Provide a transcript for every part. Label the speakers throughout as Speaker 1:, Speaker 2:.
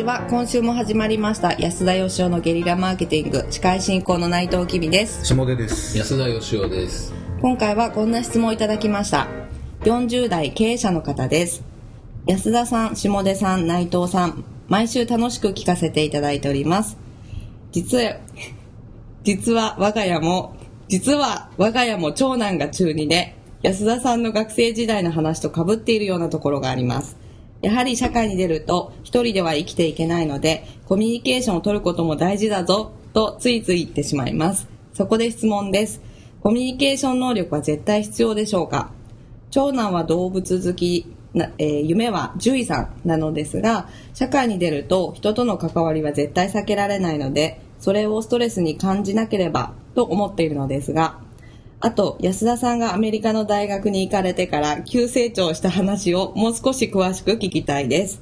Speaker 1: ちは今週も始まりました安田義雄のゲリラマーケティング司会進行の内藤きびです。
Speaker 2: 下出です。
Speaker 3: 安田義雄です。
Speaker 1: 今回はこんな質問をいただきました。40代経営者の方です。安田さん下出さん内藤さん毎週楽しく聞かせていただいております。実は 実は我が家も実は我が家も長男が中2で安田さんの学生時代の話と被っているようなところがありますやはり社会に出ると一人では生きていけないので、コミュニケーションを取ることも大事だぞ、とついつい言ってしまいます。そこで質問です。コミュニケーション能力は絶対必要でしょうか？長男は動物好きな、えー夢は獣医さんなのですが、社会に出ると人との関わりは絶対避けられないので、それをストレスに感じなければと思っているのですが、あと、安田さんがアメリカの大学に行かれてから急成長した話をもう少し詳しく聞きたいです。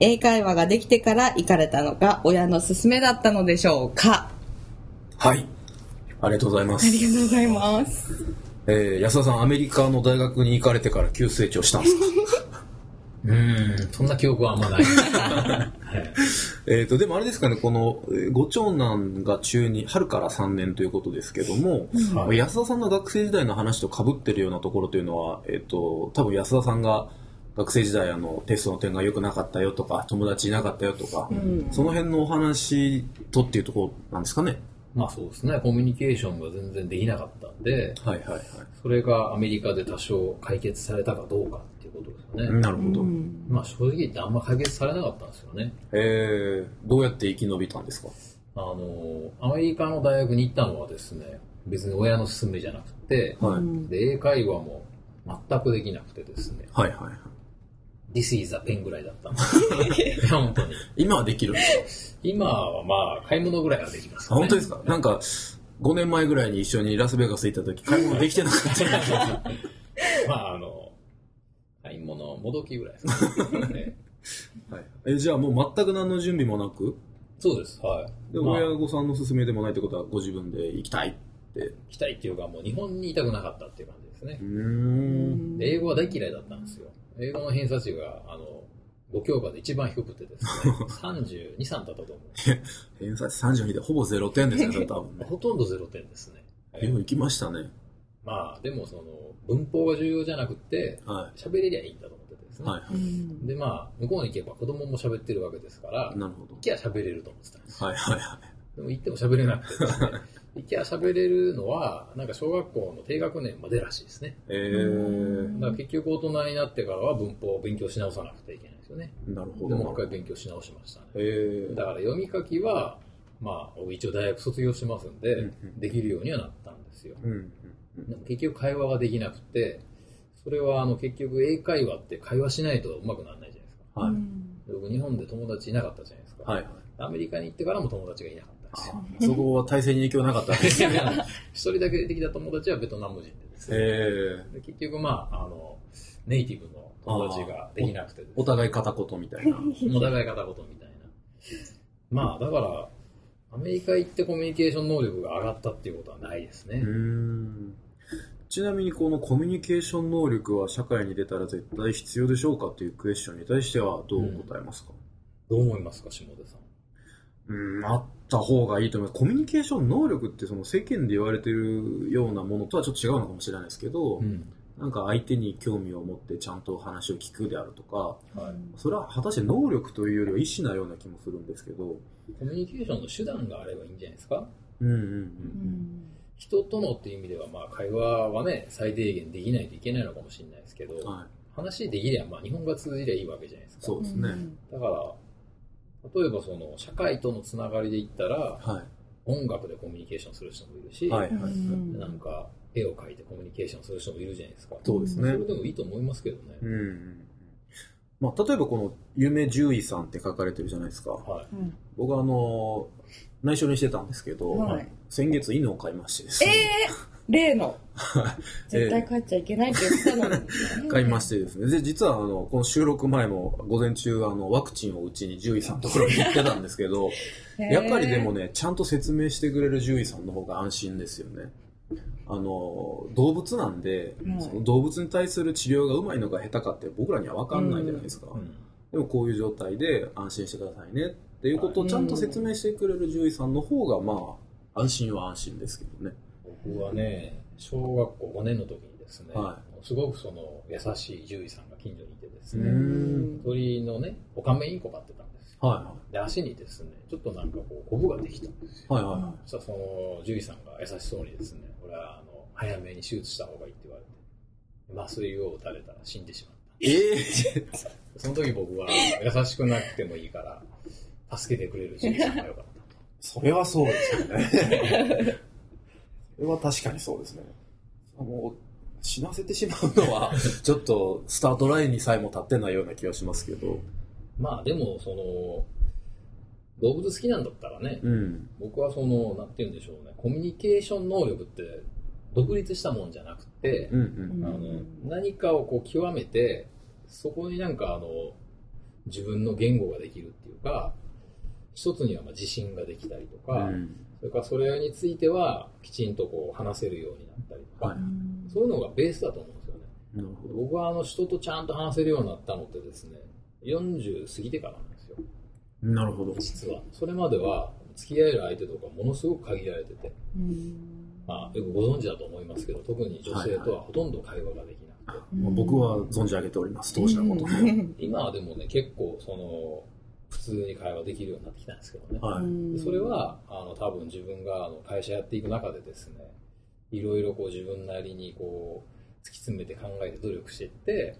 Speaker 1: 英会話ができてから行かれたのか、親の勧めだったのでしょうか？
Speaker 2: はい。ありがとうございます。
Speaker 1: ありがとうございます。
Speaker 2: えー、安田さんアメリカの大学に行かれてから急成長したんですか？
Speaker 3: うーんそんな記憶はあんまない。はい
Speaker 2: えっとでもあれですかねこのえーご長男が中に春から3年ということですけども、
Speaker 3: はい
Speaker 2: 安田さんの学生時代の話と被ってるようなところというのは、えっと多分安田さんが学生時代あのテストの点が良くなかったよとか友達いなかったよとか、
Speaker 1: ん。
Speaker 2: その辺のお話とっていうところなんですかね。
Speaker 3: まあそうですね。コミュニケーションが全然できなかったんで
Speaker 2: はいはいはい。
Speaker 3: それがアメリカで多少解決されたかどうかっていうことですよね、
Speaker 2: なるほど、
Speaker 3: まあ正直言ってあんま解決されなかったんですよね。
Speaker 2: えー、どうやって生き延びたんですか？
Speaker 3: あのアメリカの大学に行ったのはですね別に親の勧めじゃなくて、
Speaker 2: はい、
Speaker 3: で英会話も全くできなくてですね。
Speaker 2: はいはいはい。
Speaker 3: This is a pen ぐらいだったんで。すいや本当に。
Speaker 2: 今はできるんですか？
Speaker 3: 今はまあ買い物ぐらいはできます、
Speaker 2: あ本当ですか？なんか、5年前ぐらいに一緒にラスベガス行った時、買い物できてなかった。
Speaker 3: まあ、あの、買い物、もどきぐらいですかね。
Speaker 2: はい、えじゃあもう全く何の準備もなく、
Speaker 3: そうです。はい。
Speaker 2: で
Speaker 3: まあ、
Speaker 2: 親御さんの勧めでもないってことはご自分で行きたいって。
Speaker 3: 来たいっていうか、もう日本にいたくなかったっていう感じですね
Speaker 2: う。ーん。
Speaker 3: で英語は大嫌いだったんですよ。英語の偏差値が、あの、5教科で一番低くてですね、32、3だったと思う。
Speaker 2: 偏差値32でほぼ0点ですね、それ多分ね。
Speaker 3: ほとんど0点ですね。
Speaker 2: でも行きましたね。
Speaker 3: まあ、でもその、文法が重要じゃなくて、
Speaker 2: は
Speaker 3: 喋れりゃいいんだと思っててです
Speaker 2: い。
Speaker 3: ね。
Speaker 2: はい。
Speaker 3: で、まあ、向こうに行けば子供も喋ってるわけですから、
Speaker 2: なるほど
Speaker 3: 行。きゃ喋れると思ってたんですよ
Speaker 2: はいはいはい。
Speaker 3: でも行っても喋れなくてですね、行きゃ喋れるのは、なんか小学校の低学年までらしいですね。
Speaker 2: えー、
Speaker 3: だから結局大人になってからは文法を勉強し直さなくてはいけないですよね。
Speaker 2: なるほど。
Speaker 3: でもう一回勉強し直しましたね。
Speaker 2: えー、
Speaker 3: だから読み書きは、まあ、僕一応大学卒業してますんで、できるようにはなったんですよ。
Speaker 2: うん
Speaker 3: 結局会話ができなくて、それはあの結局英会話って会話しないとうまくならないじゃないですか。
Speaker 2: はい。
Speaker 3: で僕日本で友達いなかったじゃないですか。
Speaker 2: はいはい。
Speaker 3: アメリカに行ってからも友達がいなかったんですよ。
Speaker 2: あそこは体制に影響なかったんですね。
Speaker 3: 一人だけできた友達はベトナム人でですね、
Speaker 2: え
Speaker 3: 結局まああのネイティブの友達ができなくてですね
Speaker 2: お互い片言みたいな。
Speaker 3: お互い片言みたいなまあだからアメリカ行ってコミュニケーション能力が上がったっていうことはないですね、
Speaker 2: うーんちなみにこのコミュニケーション能力は社会に出たら絶対必要でしょうかというクエスチョンに対してはどう答えますか、
Speaker 3: どう思いますか下出さん？
Speaker 2: うん、あった方がいいと思います。コミュニケーション能力ってその世間で言われてるようなものとはちょっと違うのかもしれないですけど、
Speaker 3: ん。
Speaker 2: なんか相手に興味を持ってちゃんと話を聞くであるとか、
Speaker 3: はい、
Speaker 2: それは果たして能力というよりは意思なような気もするんですけど、
Speaker 3: コミュニケーションの手段があればいいんじゃないですか？
Speaker 2: うんうん。うん。
Speaker 3: 人とのっていう意味ではまあ会話はね最低限できないといけないのかもしれないですけど、
Speaker 2: はい。
Speaker 3: 話できりゃまあ日本語が通じりゃいいわけじゃないですか
Speaker 2: そうですね。
Speaker 3: だから例えばその社会とのつながりで言ったら
Speaker 2: は
Speaker 3: 音楽でコミュニケーションする人もいるし、
Speaker 2: い。はいはい。
Speaker 3: なんか絵を描いてコミュニケーションする人もいるじゃないですか。
Speaker 2: そうですね
Speaker 3: それでもいいと思いますけどね。
Speaker 2: うん。まあ、例えばこの夢獣医さんって書かれてるじゃないですか。
Speaker 3: はい。
Speaker 2: 僕はあの、内緒にしてたんですけど、
Speaker 1: はい
Speaker 2: 先月犬を飼いましてですね。
Speaker 1: 例の。絶対帰っちゃいけないって言ってたのに。
Speaker 2: 買いましてですね。で、実はあの、この収録前も午前中あの、ワクチンを打ちに獣医さんのところに行ってたんですけど、やっぱりでもね、ちゃんと説明してくれる獣医さんの方が安心ですよね。あの、動物なんで、
Speaker 1: はい
Speaker 2: その動物に対する治療がうまいのか下手かって僕らには分かんないじゃないですか。
Speaker 3: うん
Speaker 2: でもこういう状態で安心してくださいねっていうことをちゃんと説明してくれる獣医さんの方が、まあ、安心は安心ですけどね。
Speaker 3: 僕はね、小学校5年の時にですね、
Speaker 2: は
Speaker 3: すごくその優しい獣医さんが近所にいてです
Speaker 2: う
Speaker 3: ね、
Speaker 2: ん。
Speaker 3: 鳥のね、オカメインコ飼ってたんですよ。
Speaker 2: は
Speaker 3: で、足にですね、ちょっとなんかこう、コブができたんですよ。
Speaker 2: いはい。はいは
Speaker 3: そしたらその獣医さんが優しそうにですね、これはあの早めに手術した方がいいって言われて、麻酔を打たれたら死んでしまった。
Speaker 2: い。え え
Speaker 3: その時僕は優しくなくてもいいから、助けてくれる獣医さんがよかった。
Speaker 2: それはそうですよね。それは確かにそうですね。もう、死なせてしまうのは、ちょっとスタートラインにさえも立ってないような気がしますけど。
Speaker 3: まあでも、その、動物好きなんだったらね、
Speaker 2: うん。
Speaker 3: 僕はその、なんて言うんでしょうね、コミュニケーション能力って独立したもんじゃなくて、
Speaker 2: うんうん。
Speaker 3: あの何かをこう極めて、そこになんかあの、自分の言語ができるっていうか、一つにはまあ自信ができたりとか、
Speaker 2: うん
Speaker 3: それからそれについてはきちんとこう話せるようになったりとか、
Speaker 2: はい
Speaker 3: そういうのがベースだと思うんですよね。僕はあの人とちゃんと話せるようになったのってですね、40過ぎてからなんですよ。
Speaker 2: なるほど。
Speaker 3: 実は。それまでは付き合える相手とかものすごく限られてて、まあよくご存知だと思いますけど、特に女性とはほとんど会話ができなくて、
Speaker 2: まあ僕は存じ上げております、当時のことね。
Speaker 3: 今はでもね、結構その、普通に会話できるようになってきたんですけどね。
Speaker 2: はい。
Speaker 3: でそれは、あの、多分自分があの会社やっていく中でですね、いろいろこう自分なりにこう、突き詰めて考えて努力していって、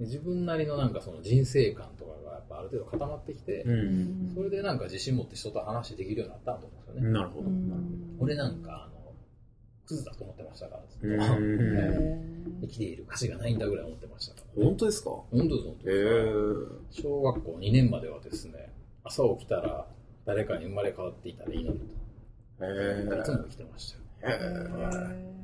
Speaker 3: 自分なりのなんかその人生観とかがやっぱある程度固まってきて、
Speaker 2: うん。
Speaker 3: それでなんか自信持って人と話してできるようになったと思うんですよね。
Speaker 2: なるほど。
Speaker 3: 俺なんか、あの、クズだと思ってましたから、ずっと生きている価値がないんだぐらい思ってましたから。
Speaker 2: 本当ですか？
Speaker 3: 本当です、本当
Speaker 2: ええ
Speaker 3: です。小学校2年まではですね、朝起きたら誰かに生まれ変わっていたらいいのに
Speaker 2: え
Speaker 3: と、いつも生きてましたよ。
Speaker 2: え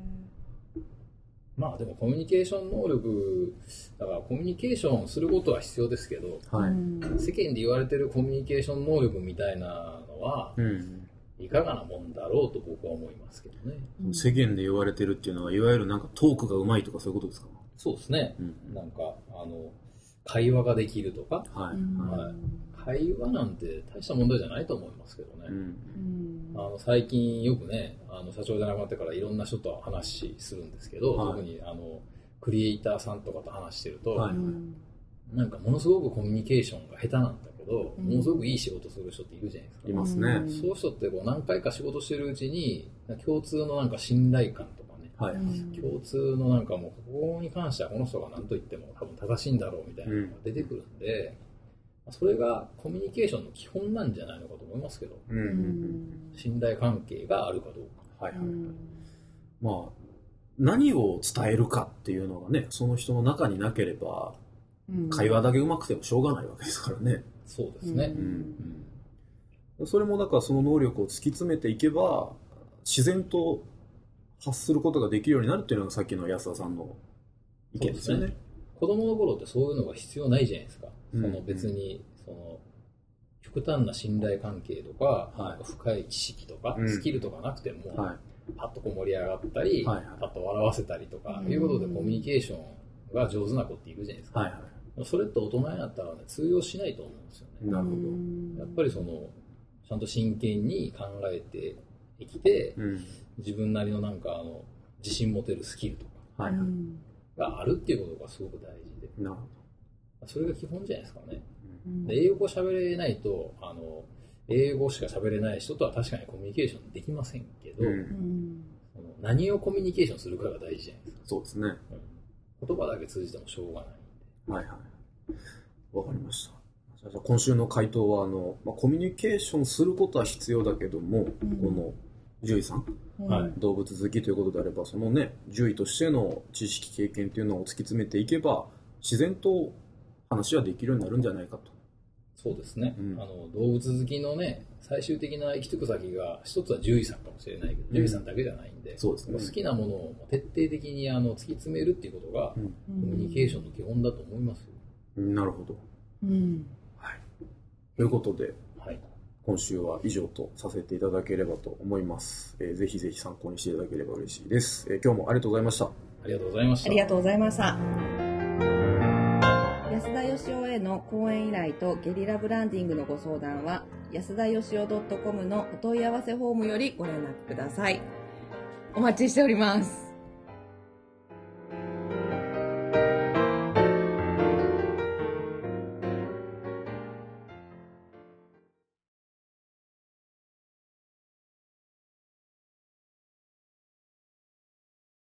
Speaker 3: まあでもコミュニケーション能力、だからコミュニケーションすることは必要ですけど、
Speaker 2: はい。
Speaker 3: 世間で言われてるコミュニケーション能力みたいなのは、
Speaker 2: うん。
Speaker 3: いかがなもんだろうと僕は思いますけどね。
Speaker 2: 世間で言われてるっていうのは、いわゆるなんかトークがうまいとかそういうことですか？
Speaker 3: そうですね。
Speaker 2: うん。
Speaker 3: なんか、あの、会話ができるとか、
Speaker 2: はい。
Speaker 3: はい会話なんて大した問題じゃないと思いますけどね。
Speaker 2: うん。
Speaker 3: あの最近よくね、あの社長じゃなくなってからいろんな人と話するんですけど、
Speaker 2: はい
Speaker 3: 特にあのクリエイターさんとかと話してると、
Speaker 2: はい
Speaker 3: なんかものすごくコミュニケーションが下手なんだけど、
Speaker 1: うん
Speaker 3: ものすごくいい仕事する人っているじゃないですか。
Speaker 2: いますね。
Speaker 1: うん
Speaker 3: そういう人ってこう何回か仕事してるうちに、共通のなんか信頼感とかね、
Speaker 2: はい。
Speaker 3: 共通のなんかもう、ここに関してはこの人が何と言っても多分正しいんだろうみたいなのが出てくるんで、それがコミュニケーションの基本なんじゃないのかと思いますけど、
Speaker 2: うん。
Speaker 3: 信頼関係があるかどうか。
Speaker 2: はいはい。まあ、何を伝えるかっていうのがね、その人の中になければ、会話だけうまくてもしょうがないわけですからね。
Speaker 3: そうですね。
Speaker 2: うん。それもだからその能力を突き詰めていけば、自然と発することができるようになるっていうのがさっきの安田さんの意見ですよね。
Speaker 3: 子供の頃ってそういうのが必要ないじゃないですか。
Speaker 2: うん
Speaker 3: その別に、その、極端な信頼関係とか、
Speaker 2: い
Speaker 3: なんか深い知識とか、
Speaker 2: うん
Speaker 3: スキルとかなくても、
Speaker 2: はい。
Speaker 3: パッとこう盛り上がったり、パッと笑わせたりとか、
Speaker 1: うん
Speaker 3: いうことでコミュニケーションが上手な子っているじゃないですか。
Speaker 2: はいは
Speaker 3: それって大人になったらね、通用しないと思うんですよ
Speaker 2: い。
Speaker 3: ね。
Speaker 2: なるほ
Speaker 3: やっぱりその、ちゃんと真剣に考えて生きて、
Speaker 2: ど。うん。
Speaker 3: 自分なりのなんかあの、自信持てるスキルとか。があるっていうことがすごく大事で、
Speaker 2: なるほ
Speaker 3: それが基本じゃないですかね。
Speaker 1: うん
Speaker 3: で英語喋れないと、あの、英語しか喋れない人とは確かにコミュニケーションできませんけど、
Speaker 2: ど。う。
Speaker 1: うん
Speaker 3: 何をコミュニケーションするかが大事じゃないですか。
Speaker 2: そうですね。
Speaker 3: 言葉だけ通じてもしょうがない。
Speaker 2: はいはい。わかりました。じゃあ今週の回答は、あの、まあ、コミュニケーションすることは必要だけども、
Speaker 1: うん
Speaker 2: この獣医さん、
Speaker 3: はい
Speaker 2: 動物好きということであれば、そのね、獣医としての知識、経験っていうのを突き詰めていけば、自然と話はできるようになるんじゃないかと。
Speaker 3: そうですね、
Speaker 2: うん
Speaker 3: あの動物好きのね最終的な行き着く先が一つは獣医さんかもしれないけど、獣医さんだけじゃないんで
Speaker 2: そうですね
Speaker 3: 好きなものを徹底的にあの突き詰めるっていうことが、
Speaker 2: うん
Speaker 3: コミュニケーションの基本だと思いますよ、
Speaker 2: なるほど。
Speaker 1: うん
Speaker 2: はい。ということで、
Speaker 3: はい、
Speaker 2: 今週は以上とさせていただければと思います。えーぜひぜひ参考にしていただければ嬉しいです。えー今日もありがとうございました。
Speaker 3: ありがとうございました
Speaker 1: ありがとうございましたへの講演依頼とゲリラブランディングのご相談は、安田よしお .com のお問い合わせフォームよりご連絡ください。お待ちしております。